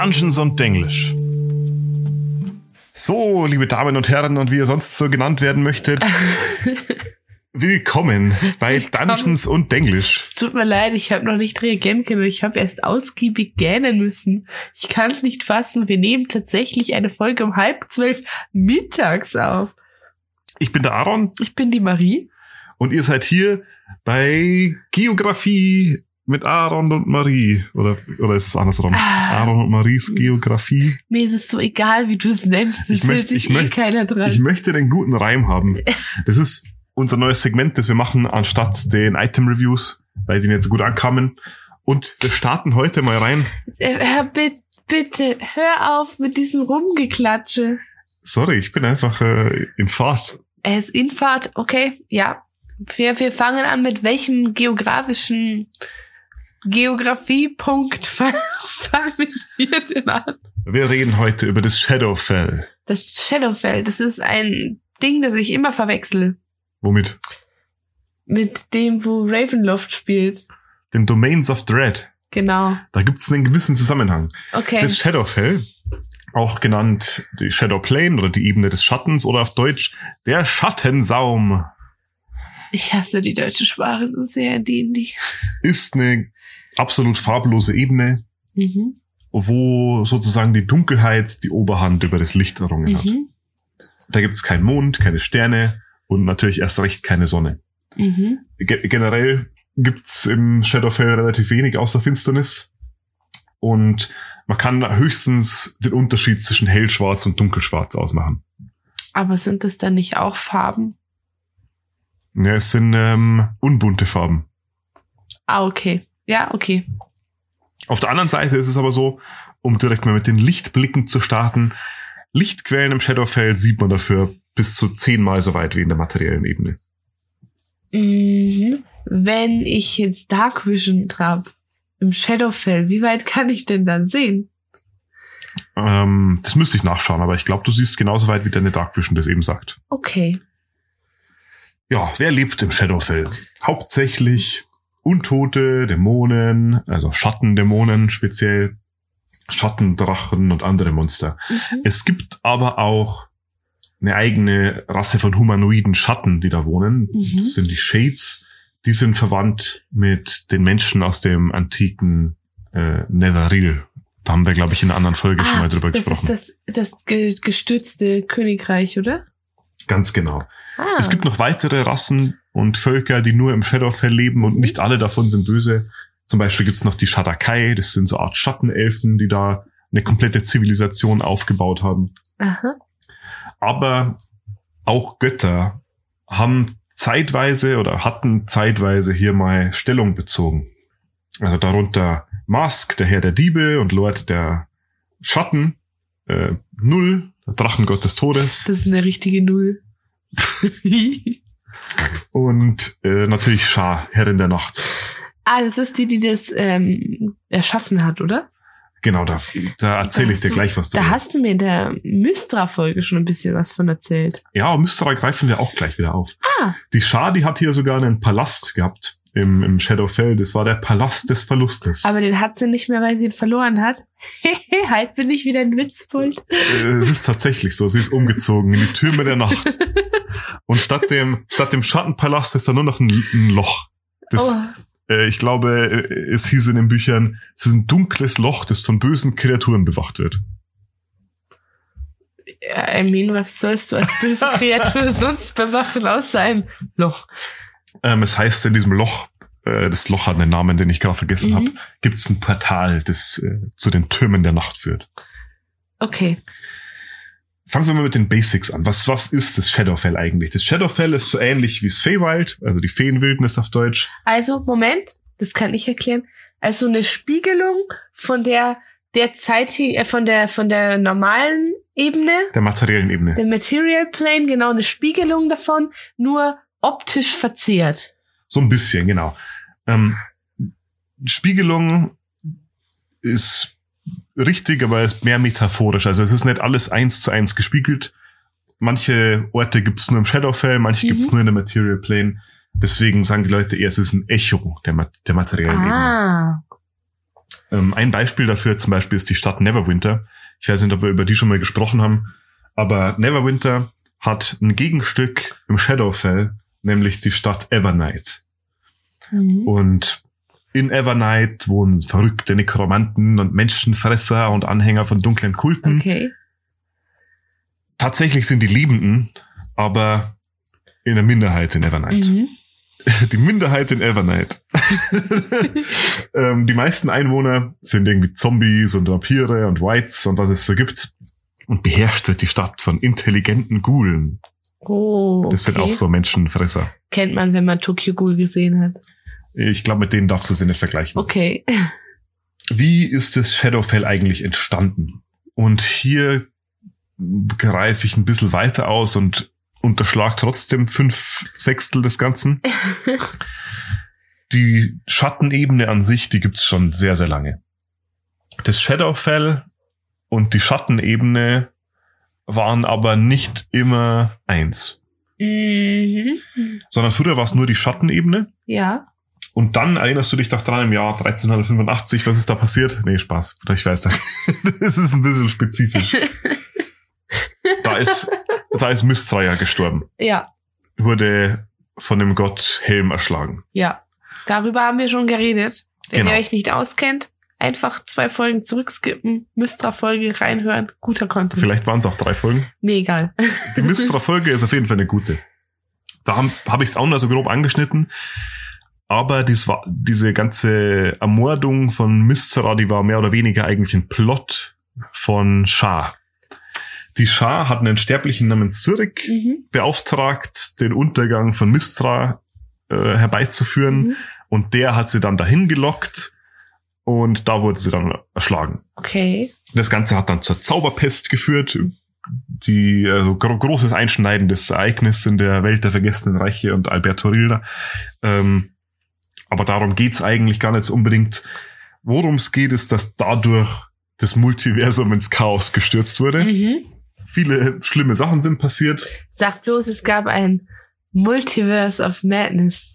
Dungeons und Denglisch. So, liebe Damen und Herren und wie ihr sonst so genannt werden möchtet. Willkommen bei Dungeons und Denglisch. Es tut mir leid, ich habe noch nicht reagieren können. Ich habe erst ausgiebig gähnen müssen. Ich kann es nicht fassen. Wir nehmen tatsächlich eine Folge um halb zwölf mittags auf. Ich bin der Aaron Ich bin die Marie. und ihr seid hier bei Geografie mit Aaron und Marie. Oder, oder ist es andersrum? Ah. Aaron und Maries Geografie. Mir ist es so egal, wie du es nennst. Das Ich möchte- ich eh möchte- keiner dran. Ich möchte den guten Reim haben. Das ist unser neues Segment, das wir machen, anstatt den Item-Reviews, weil die nicht so gut ankamen. Und wir starten heute mal rein. Äh, hör, bitte, bitte, hör auf mit diesem Rumgeklatsche. Sorry, ich bin einfach äh, in Fahrt. Er ist in Fahrt, okay, ja. Wir, wir fangen an mit welchem geografischen Geografiepunkt fangen wir denn an? Wir reden heute über das Shadowfell. Das Shadowfell, das ist ein Ding, das ich immer verwechsel Womit? mit dem, wo Ravenloft spielt. Den Domains of Dread. Genau. Da gibt es einen gewissen Zusammenhang. Okay. Das Shadowfell, auch genannt die Shadow Plane oder die Ebene des Schattens oder auf Deutsch der Schattensaum, Ich hasse die deutsche Sprache so sehr, die, die. ist eine absolut farblose Ebene, Mhm. wo sozusagen die Dunkelheit die Oberhand über das Licht errungen hat. Mhm. Da gibt es keinen Mond, keine Sterne und natürlich erst recht keine Sonne. Mhm. Ge generell gibt's im Shadowfell relativ wenig außer Finsternis. Und man kann höchstens den Unterschied zwischen hellschwarz und dunkelschwarz ausmachen. Aber sind das dann nicht auch Farben? Ja, es sind ähm, unbunte Farben. Ah, okay. Ja, okay. Auf der anderen Seite ist es aber so, um direkt mal mit den Lichtblicken zu starten, Lichtquellen im Shadowfell sieht man dafür bis zu zehnmal so weit wie in der materiellen Ebene. Mhm. Wenn ich jetzt Dark Vision habe im Shadowfell, wie weit kann ich denn dann sehen? Ähm, das müsste ich nachschauen, aber ich glaube, du siehst genauso weit, wie deine Dark Vision das eben sagt. Okay. Ja, wer lebt im Shadowfell? Hauptsächlich Untote, Dämonen, also Schattendämonen speziell, Schattendrachen und andere Monster. Mhm. Es gibt aber auch eine eigene Rasse von humanoiden Schatten, die da wohnen. Mhm. Das sind die Shades. Die sind verwandt mit den Menschen aus dem antiken äh, Netheril. Da haben wir, glaube ich, in einer anderen Folge schon Ah, mal drüber das gesprochen. ist das, das ge gestürzte Königreich, oder? Ganz genau. Ah. Es gibt noch weitere Rassen und Völker, die nur im Shadowfell leben und Mhm. nicht alle davon sind böse. Zum Beispiel gibt's noch die Shadakai, das sind so Art Schattenelfen, die da eine komplette Zivilisation aufgebaut haben. Aha. Aber auch Götter haben zeitweise oder hatten zeitweise hier mal Stellung bezogen. Also darunter Mask, der Herr der Diebe und Lord der Schatten, äh, Null, der Drachengott des Todes Das ist eine richtige Null. und äh, natürlich Schar, Herrin der Nacht. ah, das ist die, die das ähm, erschaffen hat, oder? Genau, da, da erzähle ich dir du- gleich was Da drüber. hast du mir in der Mystra-Folge schon ein bisschen was von erzählt. Ja, Mystra greifen wir auch gleich wieder auf. Ah, Die Schar, die hat hier sogar einen Palast gehabt im, im Shadowfell. Das war der Palast des Verlustes. aber den hat sie nicht mehr, weil sie ihn verloren hat. halt bin ich wieder ein Witzpult. Äh, Es ist tatsächlich so. Sie ist umgezogen in die Türme der Nacht. Und statt dem, statt dem Schattenpalast ist da nur noch ein, ein Loch. Das, Oh, äh, ich glaube, äh, es hieß in den Büchern, es ist ein dunkles Loch, das von bösen Kreaturen bewacht wird. ja, I mean, was sollst du als böse Kreatur sonst bewachen außer einem Loch? Ähm, es heißt in diesem Loch, äh, das Loch hat einen Namen, den ich gerade vergessen Mhm. habe, gibt es ein Portal, das äh, zu den Türmen der Nacht führt. Okay. Fangen wir mal mit den Basics an. Was, was ist das Shadowfell eigentlich? Das Shadowfell ist so ähnlich wie das Feywild, also die Feenwildnis auf Deutsch. Also, Moment, das kann ich erklären. Also eine Spiegelung von der der Zeit, äh, von der von der normalen Ebene, Der materiellen Ebene. der Material Plane, genau eine Spiegelung davon, nur optisch verzerrt. So ein bisschen, genau. Ähm, Spiegelung ist richtig, aber ist mehr metaphorisch. Also es ist nicht alles eins zu eins gespiegelt. Manche Orte gibt's nur im Shadowfell, manche Mhm. gibt's nur in der Material Plane. Deswegen sagen die Leute eher, es ist ein Echo der, Ma der materiellen Ebene. Ah, Ähm, ein Beispiel dafür zum Beispiel ist die Stadt Neverwinter. Ich weiß nicht, ob wir über die schon mal gesprochen haben, aber Neverwinter hat ein Gegenstück im Shadowfell, nämlich die Stadt Evernight. Mhm. Und in Evernight wohnen verrückte Nekromanten und Menschenfresser und Anhänger von dunklen Kulten. Okay. Tatsächlich sind die Liebenden, aber in der Minderheit in Evernight. Mhm. Die Minderheit in Evernight. ähm, die meisten Einwohner sind irgendwie Zombies und Vampire und Whites und was es so gibt. Und beherrscht wird die Stadt von intelligenten Ghoulen. Oh, okay. Das sind auch so Menschenfresser. Kennt man, wenn man Tokyo Ghoul gesehen hat. Ich glaube, mit denen darfst du sie nicht vergleichen. Okay. Wie ist das Shadowfell eigentlich entstanden? Und hier greife ich ein bisschen weiter aus und unterschlag trotzdem fünf Sechstel des Ganzen. Die Schattenebene an sich, die gibt's schon sehr, sehr lange. Das Shadowfell und die Schattenebene waren aber nicht immer eins. Mhm. Sondern früher war es nur die Schattenebene. Ja. Und dann erinnerst du dich doch dran im Jahr 1385, was ist da passiert? Nee, Spaß. Ich weiß, da- das ist ein bisschen spezifisch. Da ist, da ist Mistral gestorben. Ja. Wurde von dem Gott Helm erschlagen. Ja. Darüber haben wir schon geredet. Wenn Genau. ihr euch nicht auskennt, einfach zwei Folgen zurückskippen, Mystra-Folge reinhören. Guter Content. Vielleicht waren es auch drei Folgen. Mir egal. Die Mystra-Folge ist auf jeden Fall eine gute. Da habe hab ich es auch nur so grob angeschnitten. Aber dies war, diese ganze Ermordung von Mystra, die war mehr oder weniger eigentlich ein Plot von Shah. Die Shah hat einen Sterblichen namens Cyric Mhm. beauftragt, den Untergang von Mystra äh, herbeizuführen. Mhm. Und der hat sie dann dahin gelockt. Und da wurde sie dann erschlagen. Okay. Das Ganze hat dann zur Zauberpest geführt, die also gro großes einschneidendes Ereignis in der Welt der vergessenen Reiche und Alberto Rilda. Ähm, aber darum geht's eigentlich gar nicht unbedingt. Worum es geht, ist, dass dadurch das Multiversum ins Chaos gestürzt wurde. Mhm. Viele schlimme Sachen sind passiert. Sag bloß, es gab ein Multiverse of Madness.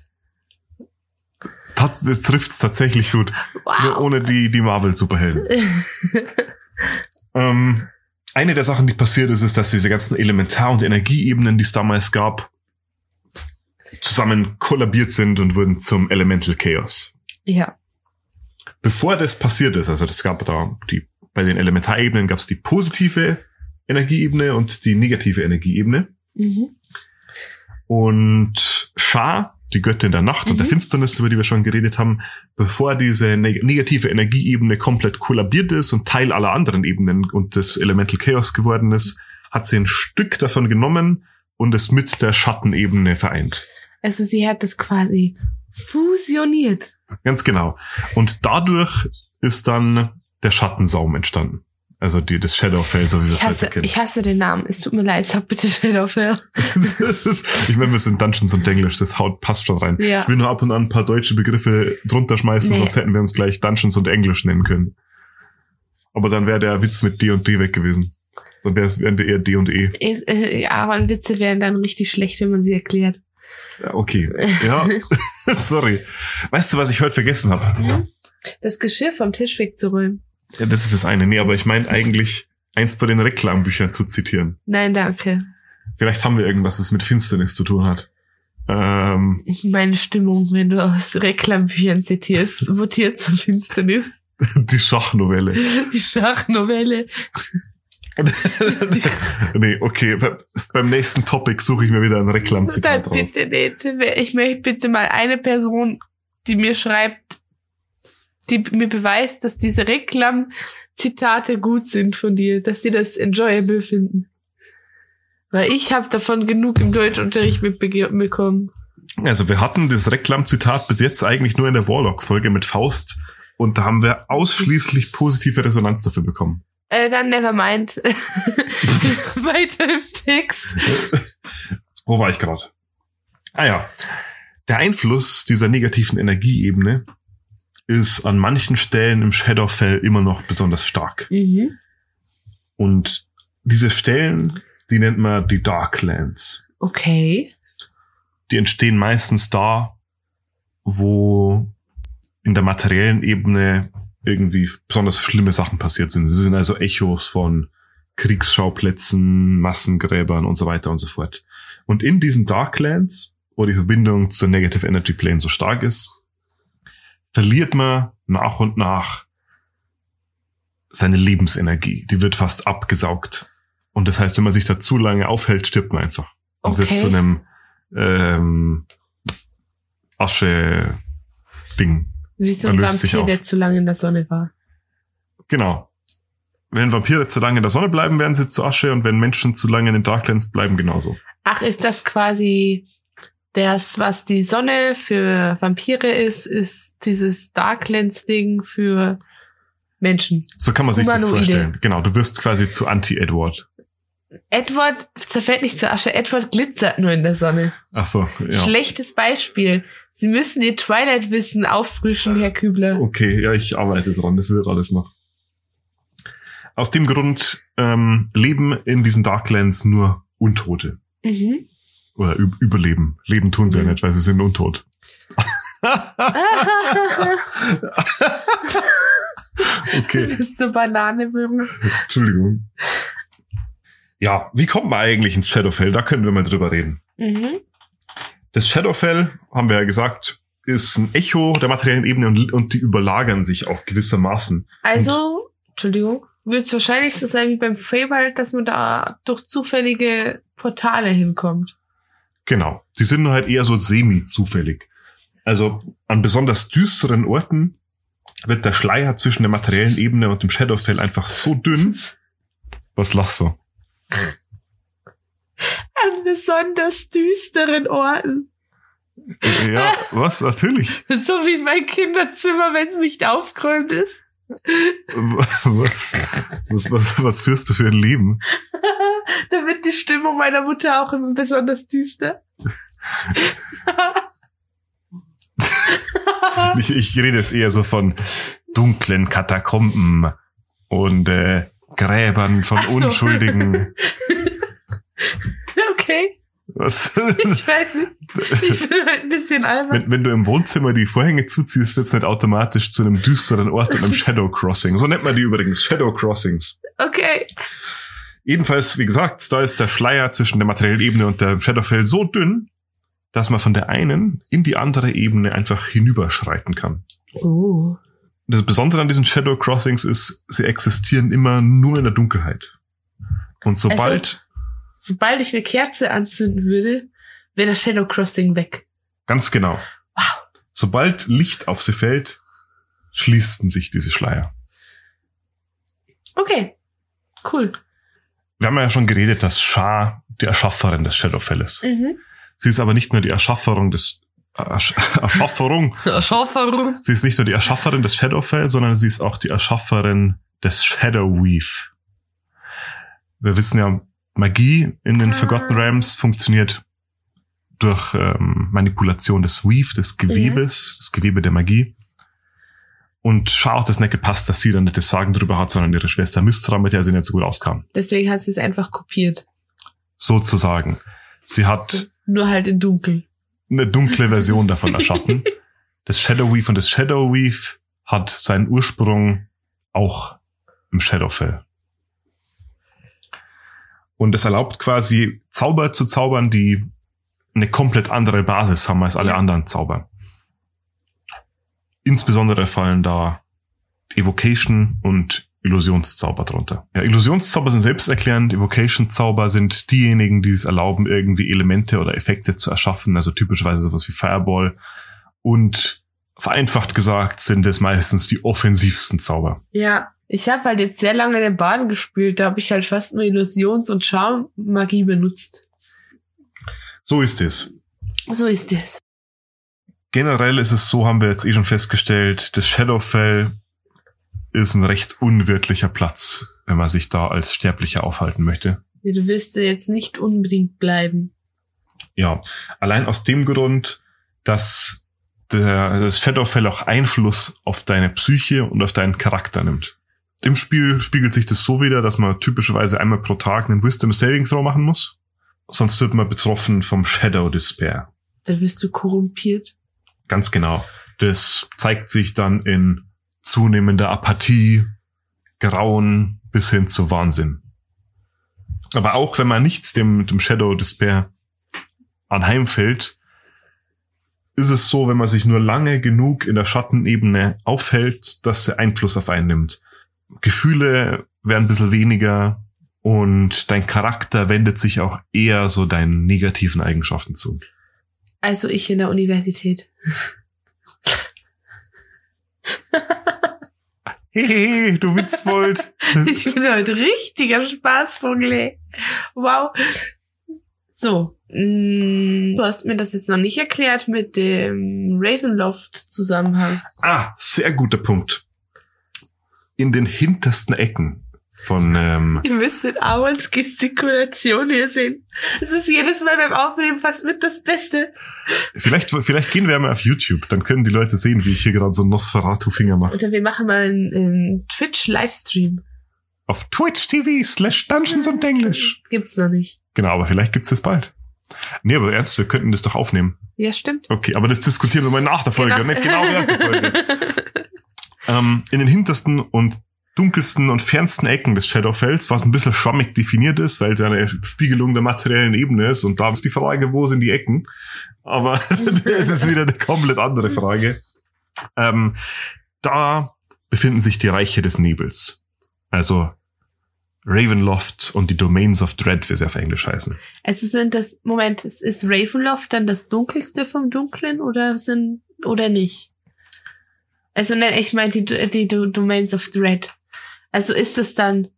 Tats es trifft's tatsächlich gut. Nur Wow. ohne die, die Marvel-Superhelden. Ähm, eine der Sachen, die passiert ist, ist, dass diese ganzen Elementar- und Energieebenen, die es damals gab, zusammen kollabiert sind und wurden zum Elemental Chaos. ja. Bevor das passiert ist, also das gab da die, bei den Elementarebenen gab es die positive Energieebene und die negative Energieebene. Mhm. Und Shah, die Göttin der Nacht und der Mhm. Finsternis, über die wir schon geredet haben, bevor diese neg negative Energieebene komplett kollabiert ist und Teil aller anderen Ebenen und des Elemental Chaos geworden ist, hat sie ein Stück davon genommen und es mit der Schattenebene vereint. Also sie hat das quasi fusioniert. Ganz genau. Und dadurch ist dann der Schattensaum entstanden. Also die, das Shadowfell, so wie wir es Ich hasse, heute kennen. ich hasse den Namen. Es tut mir leid, sag bitte Shadowfell. ich meine, wir sind Dungeons und Englisch, das haut, passt schon rein. Ja. Ich will nur ab und an ein paar deutsche Begriffe drunter schmeißen, Nee. sonst hätten wir uns gleich Dungeons und Englisch nennen können. Aber dann wäre der Witz mit D und D weg gewesen. Dann wären wir eher D und E. Ist, äh, ja, aber Witze wären dann richtig schlecht, wenn man sie erklärt. Ja, okay. Ja, sorry. Weißt du, was ich heute vergessen habe? Das Geschirr vom Tisch wegzuräumen. Ja, das ist das eine. Nee, aber ich meine eigentlich, eins von den Reklambüchern zu zitieren. Nein, danke. Vielleicht haben wir irgendwas, das mit Finsternis zu tun hat. Ähm, Meine Stimmung, wenn du aus Reklambüchern zitierst, mutiert zur Finsternis. die Schachnovelle. Die Schachnovelle. nee, okay. Beim nächsten Topic suche ich mir wieder ein Reklamzitat raus. bitte nicht. Ich möchte bitte mal eine Person, die mir schreibt, die mir beweist, dass diese Reklam-Zitate gut sind von dir, dass sie das enjoyable finden. Weil ich habe davon genug im Deutschunterricht mitbekommen. Also wir hatten das Reklamzitat bis jetzt eigentlich nur in der Warlock-Folge mit Faust und da haben wir ausschließlich positive Resonanz dafür bekommen. Äh, dann never mind. Weiter im Text. Wo war ich gerade? Ah ja. Der Einfluss dieser negativen Energieebene ist an manchen Stellen im Shadowfell immer noch besonders stark. Mhm. Und diese Stellen, die nennt man die Darklands. Okay. Die entstehen meistens da, wo in der materiellen Ebene irgendwie besonders schlimme Sachen passiert sind. Sie sind also Echos von Kriegsschauplätzen, Massengräbern und so weiter und so fort. Und in diesen Darklands, wo die Verbindung zur Negative Energy Plane so stark ist, verliert man nach und nach seine Lebensenergie. Die wird fast abgesaugt. Und das heißt, wenn man sich da zu lange aufhält, stirbt man einfach. Und Okay. wird zu einem ähm, Asche-Ding. Wie so ein Vampir, der zu lange in der Sonne war. Genau. Wenn Vampire zu lange in der Sonne bleiben, werden sie zu Asche und wenn Menschen zu lange in den Darklands bleiben, genauso. Ach, ist das quasi das, was die Sonne für Vampire ist, ist dieses Darklands-Ding für Menschen. So kann man sich das Humanoide. vorstellen. Genau, du wirst quasi zu Anti-Edward. Edward zerfällt nicht zur Asche, Edward glitzert nur in der Sonne. Ach so, ja. Schlechtes Beispiel. Sie müssen Ihr Twilight-Wissen auffrischen, Herr Kübler. Okay, ja, ich arbeite dran, das wird alles noch. Aus dem Grund ähm, leben in diesen Darklands nur Untote. Mhm. Oder üb überleben. Leben tun sie ja Mhm. nicht, weil sie sind untot. okay, Bis zur Banane berühren. Entschuldigung. Ja, wie kommt man eigentlich ins Shadowfell? Da können wir mal drüber reden. Mhm. Das Shadowfell, haben wir ja gesagt, ist ein Echo der materiellen Ebene und, und die überlagern sich auch gewissermaßen. Also, Entschuldigung, wird es wahrscheinlich so sein wie beim Feywild, dass man da durch zufällige Portale hinkommt. Genau. Die sind nur halt eher so semi-zufällig. Also an besonders düsteren Orten wird der Schleier zwischen der materiellen Ebene und dem Shadowfell einfach so dünn. Was lachst du? An besonders düsteren Orten. Ja, was? Natürlich. So wie mein Kinderzimmer, wenn es nicht aufgeräumt ist. Was, was, was, was führst du für ein Leben? da wird die Stimmung meiner Mutter auch immer besonders düster. Ich, ich rede jetzt eher so von dunklen Katakomben und äh, Gräbern von so. Unschuldigen. okay, Was? ich weiß nicht. Ich bin halt ein bisschen albern. Wenn, wenn du im Wohnzimmer die Vorhänge zuziehst, wird's nicht automatisch zu einem düsteren Ort und einem Shadow Crossing. So nennt man die übrigens, Shadow Crossings. Okay. Jedenfalls, wie gesagt, da ist der Schleier zwischen der materiellen Ebene und der Shadowfell so dünn, dass man von der einen in die andere Ebene einfach hinüberschreiten kann. Oh. Das Besondere an diesen Shadow Crossings ist, sie existieren immer nur in der Dunkelheit. Und sobald, Sobald ich eine Kerze anzünden würde, wäre das Shadow Crossing weg. ganz genau, Wow. sobald Licht auf sie fällt, schließen sich diese Schleier. Okay. Cool. Wir haben ja schon geredet, dass Shah die Erschafferin des Shadowfell ist. Mhm. Sie ist aber nicht nur die Erschafferung des Ersch Erschafferung. Schauferung. Sie ist nicht nur die Erschafferin des Shadowfell, sondern sie ist auch die Erschafferin des Shadowweave. Wir wissen ja, Magie in den Ah. Forgotten Realms funktioniert durch ähm, Manipulation des Weave, des Gewebes, das Gewebe der Magie. Und Shah hat das nicht gepasst, dass sie dann nicht das Sagen drüber hat, sondern ihre Schwester Mistra, mit der sie nicht so gut auskam. Deswegen hat sie es einfach kopiert. Sozusagen. Sie hat Nur halt in dunkel. Eine dunkle Version davon erschaffen. Das Shadowweave und das Shadowweave hat seinen Ursprung auch im Shadowfell. Und es erlaubt quasi Zauber zu zaubern, die eine komplett andere Basis haben als alle anderen Zauber. Insbesondere fallen da Evocation und Illusionszauber drunter. Ja, Illusionszauber sind selbsterklärend, Evocation-Zauber sind diejenigen, die es erlauben, irgendwie Elemente oder Effekte zu erschaffen, also typischerweise sowas wie Fireball. Und vereinfacht gesagt sind es meistens die offensivsten Zauber. Ja. Ich habe halt jetzt sehr lange den Baden gespielt. Da habe ich halt fast nur Illusions- und Charmmagie benutzt. So ist es. So ist es. Generell ist es so, haben wir jetzt eh schon festgestellt, das Shadowfell ist ein recht unwirtlicher Platz, wenn man sich da als Sterblicher aufhalten möchte. Du willst jetzt nicht unbedingt bleiben. Ja, allein aus dem Grund, dass der, das Shadowfell auch Einfluss auf deine Psyche und auf deinen Charakter nimmt. Im Spiel spiegelt sich das so wieder, dass man typischerweise einmal pro Tag einen Wisdom Saving Throw machen muss. Sonst wird man betroffen vom Shadow Despair. Dann wirst du korrumpiert. Ganz genau. Das zeigt sich dann in zunehmender Apathie, Grauen bis hin zu Wahnsinn. Aber auch wenn man nichts dem, dem Shadow Despair anheimfällt, ist es so, wenn man sich nur lange genug in der Schattenebene aufhält, dass sie Einfluss auf einen nimmt. Gefühle werden ein bisschen weniger und dein Charakter wendet sich auch eher so deinen negativen Eigenschaften zu. Also ich in der Universität. Hehehe, du Witzbold. Ich bin heute richtiger Spaßvogel. Wow. So. mm, Du hast mir das jetzt noch nicht erklärt mit dem Ravenloft-Zusammenhang. ah, sehr guter Punkt. In den hintersten Ecken von ähm, Ihr müsstet Auens Gestikulation hier sehen. Es ist jedes Mal beim Aufnehmen fast mit das Beste. vielleicht vielleicht gehen wir mal auf YouTube, dann können die Leute sehen, wie ich hier gerade so einen Nosferatu-Finger mache. Oder wir machen mal einen, einen Twitch-Livestream. Auf Twitch TV slash Dungeons und English. Gibt's noch nicht. Genau, aber vielleicht gibt's das bald. Nee, aber ernst, wir könnten das doch aufnehmen. Ja, stimmt. Okay, aber das diskutieren wir mal nach der Folge, Genau. nicht genau während der Folge. ähm, in den hintersten und dunkelsten und fernsten Ecken des Shadowfells, was ein bisschen schwammig definiert ist, weil es ja eine Spiegelung der materiellen Ebene ist. Und da ist die Frage, wo sind die Ecken? Aber das ist wieder eine komplett andere Frage. Ähm, da befinden sich die Reiche des Nebels. Also Ravenloft und die Domains of Dread, wie sie auf Englisch heißen. Es sind das, Moment, ist Ravenloft dann das dunkelste vom Dunklen oder sind, oder nicht? Also, ne, ich meine die, die, Do- Domains of Dread. Also ist es dann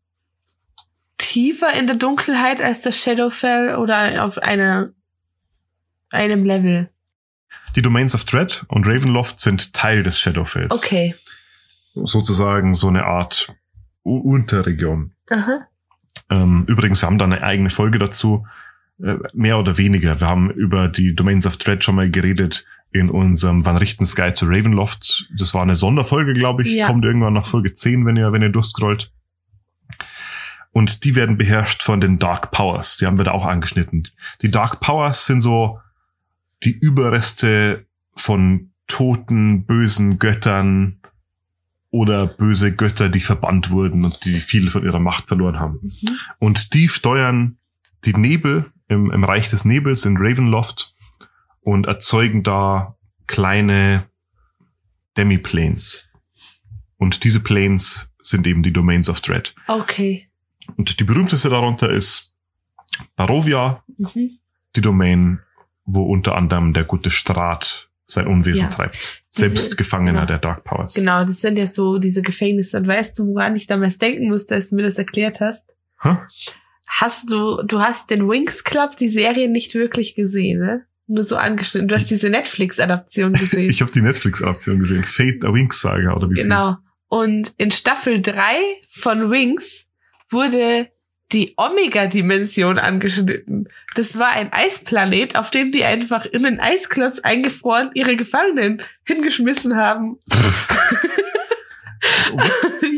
tiefer in der Dunkelheit als das Shadowfell oder auf einer, einem Level? Die Domains of Dread und Ravenloft sind Teil des Shadowfells. Okay. Sozusagen so eine Art U Unterregion. Aha. Ähm, übrigens, wir haben da eine eigene Folge dazu. Äh, mehr oder weniger. Wir haben über die Domains of Dread schon mal geredet in unserem Van Richten Sky zu Ravenloft. Das war eine Sonderfolge, glaube ich. Ja. Kommt irgendwann nach Folge 10, wenn ihr, wenn ihr durchscrollt. Und die werden beherrscht von den Dark Powers. Die haben wir da auch angeschnitten. Die Dark Powers sind so die Überreste von toten, bösen Göttern oder böse Götter, die verbannt wurden und die viel von ihrer Macht verloren haben. Mhm. Und die steuern die Nebel im, im Reich des Nebels in Ravenloft und erzeugen da kleine Demi-Planes. Und diese Planes sind eben die Domains of Dread. Okay. Und die berühmteste darunter ist Barovia, Mhm. die Domain, wo unter anderem der gute Strat sein Unwesen Ja. treibt. Diese- Selbst Gefangener genau. der Dark Powers. Genau, das sind ja so diese Gefängnisse. Und weißt du, woran ich damals denken musste, als du mir das erklärt hast? Hä? Hast du, du hast den Wings Club, die Serie nicht wirklich gesehen, ne? Nur so angeschnitten. Du hast diese Netflix-Adaption gesehen. Ich habe die Netflix-Adaption gesehen. Fate a Winx Saga oder wie es genau. hieß. Und in Staffel 3 von Wings wurde die Omega-Dimension angeschnitten. Das war ein Eisplanet, auf dem die einfach in den Eisklotz eingefroren ihre Gefangenen hingeschmissen haben.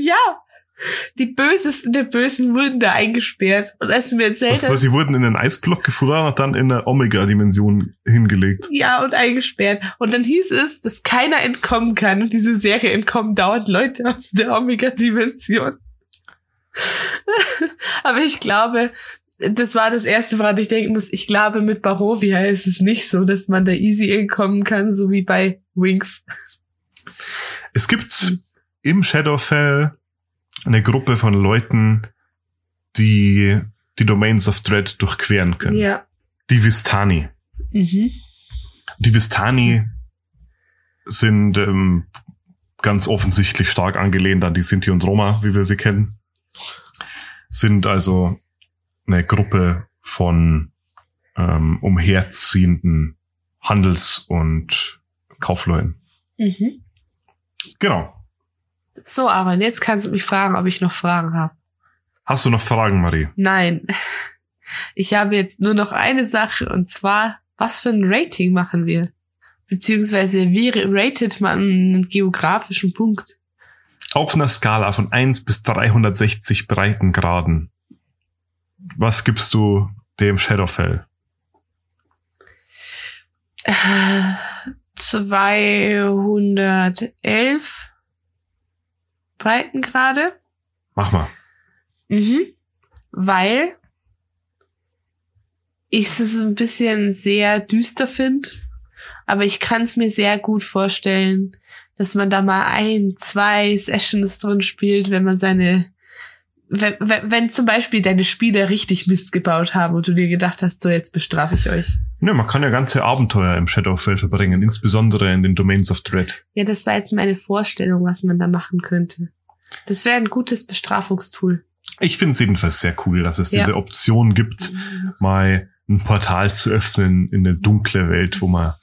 ja. Die Bösesten der Bösen wurden da eingesperrt. Und als du mir erzählt Was, hast, was, sie wurden in einen Eisblock gefroren und dann in eine Omega-Dimension hingelegt. ja, und eingesperrt. Und dann hieß es, dass keiner entkommen kann. Und diese Serie entkommen dauernd Leute aus der Omega-Dimension. Aber ich glaube, das war das Erste, woran ich denken muss. Ich glaube, mit Barovia ist es nicht so, dass man da easy entkommen kann, so wie bei Wings. Es gibt im Shadowfell eine Gruppe von Leuten, die die Domains of Dread durchqueren können. Ja. Die Vistani. Mhm. Die Vistani sind ähm, ganz offensichtlich stark angelehnt an die Sinti und Roma, wie wir sie kennen. Sind also eine Gruppe von ähm, umherziehenden Handels- und Kaufleuten. Mhm. Genau. So, Aaron, jetzt kannst du mich fragen, ob ich noch Fragen habe. Hast du noch Fragen, Marie? Nein. Ich habe jetzt nur noch eine Sache und zwar, was für ein Rating machen wir? Beziehungsweise wie ratet man einen geografischen Punkt? Auf einer Skala von 1 bis 360 Breitengraden. Was gibst du dem Shadowfell? Äh, 211. Breitengrade. Mach mal. Mhm. Weil ich es so ein bisschen sehr düster finde. Aber ich kann es mir sehr gut vorstellen, dass man da mal ein, zwei Sessions drin spielt, wenn man seine, wenn, wenn, wenn zum Beispiel deine Spieler richtig Mist gebaut haben und du dir gedacht hast, so jetzt bestrafe ich euch. Ne, man kann ja ganze Abenteuer im Shadowfell verbringen, insbesondere in den Domains of Dread. Ja, das war jetzt meine Vorstellung, was man da machen könnte. Das wäre ein gutes Bestrafungstool. Ich finde es jedenfalls sehr cool, dass es Ja. diese Option gibt, mal ein Portal zu öffnen in eine dunkle Welt, wo man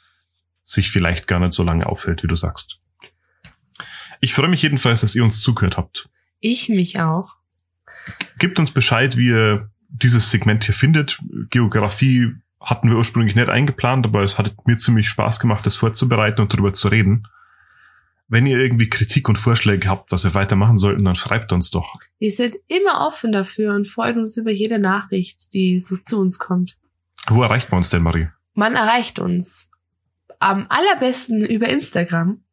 sich vielleicht gar nicht so lange aufhält, wie du sagst. Ich freue mich jedenfalls, dass ihr uns zugehört habt. Ich mich auch. Gebt uns Bescheid, wie ihr dieses Segment hier findet. Geografie hatten wir ursprünglich nicht eingeplant, aber es hat mir ziemlich Spaß gemacht, das vorzubereiten und darüber zu reden. Wenn ihr irgendwie Kritik und Vorschläge habt, was wir weitermachen sollten, dann schreibt uns doch. Wir sind immer offen dafür und freuen uns über jede Nachricht, die so zu uns kommt. Wo erreicht man uns denn, Marie? Man erreicht uns am allerbesten über Instagram.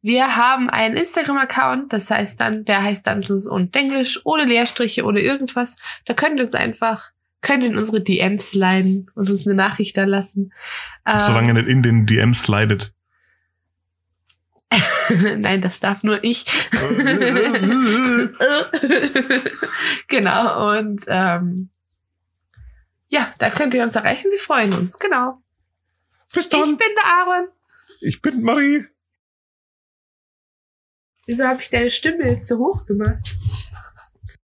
Wir haben einen Instagram-Account, das heißt dann, der heißt Dungeons und Denglisch, ohne Leerstriche, ohne irgendwas. Da könnt ihr uns einfach, könnt ihr in unsere DMs sliden und uns eine Nachricht da lassen. Ähm, Solange nicht in den DMs slidet. Nein, das darf nur ich. genau, und ähm, ja, da könnt ihr uns erreichen. Wir freuen uns, genau. Bis Ich bin der Aaron. Ich bin Marie. Wieso habe ich deine Stimme jetzt so hoch gemacht?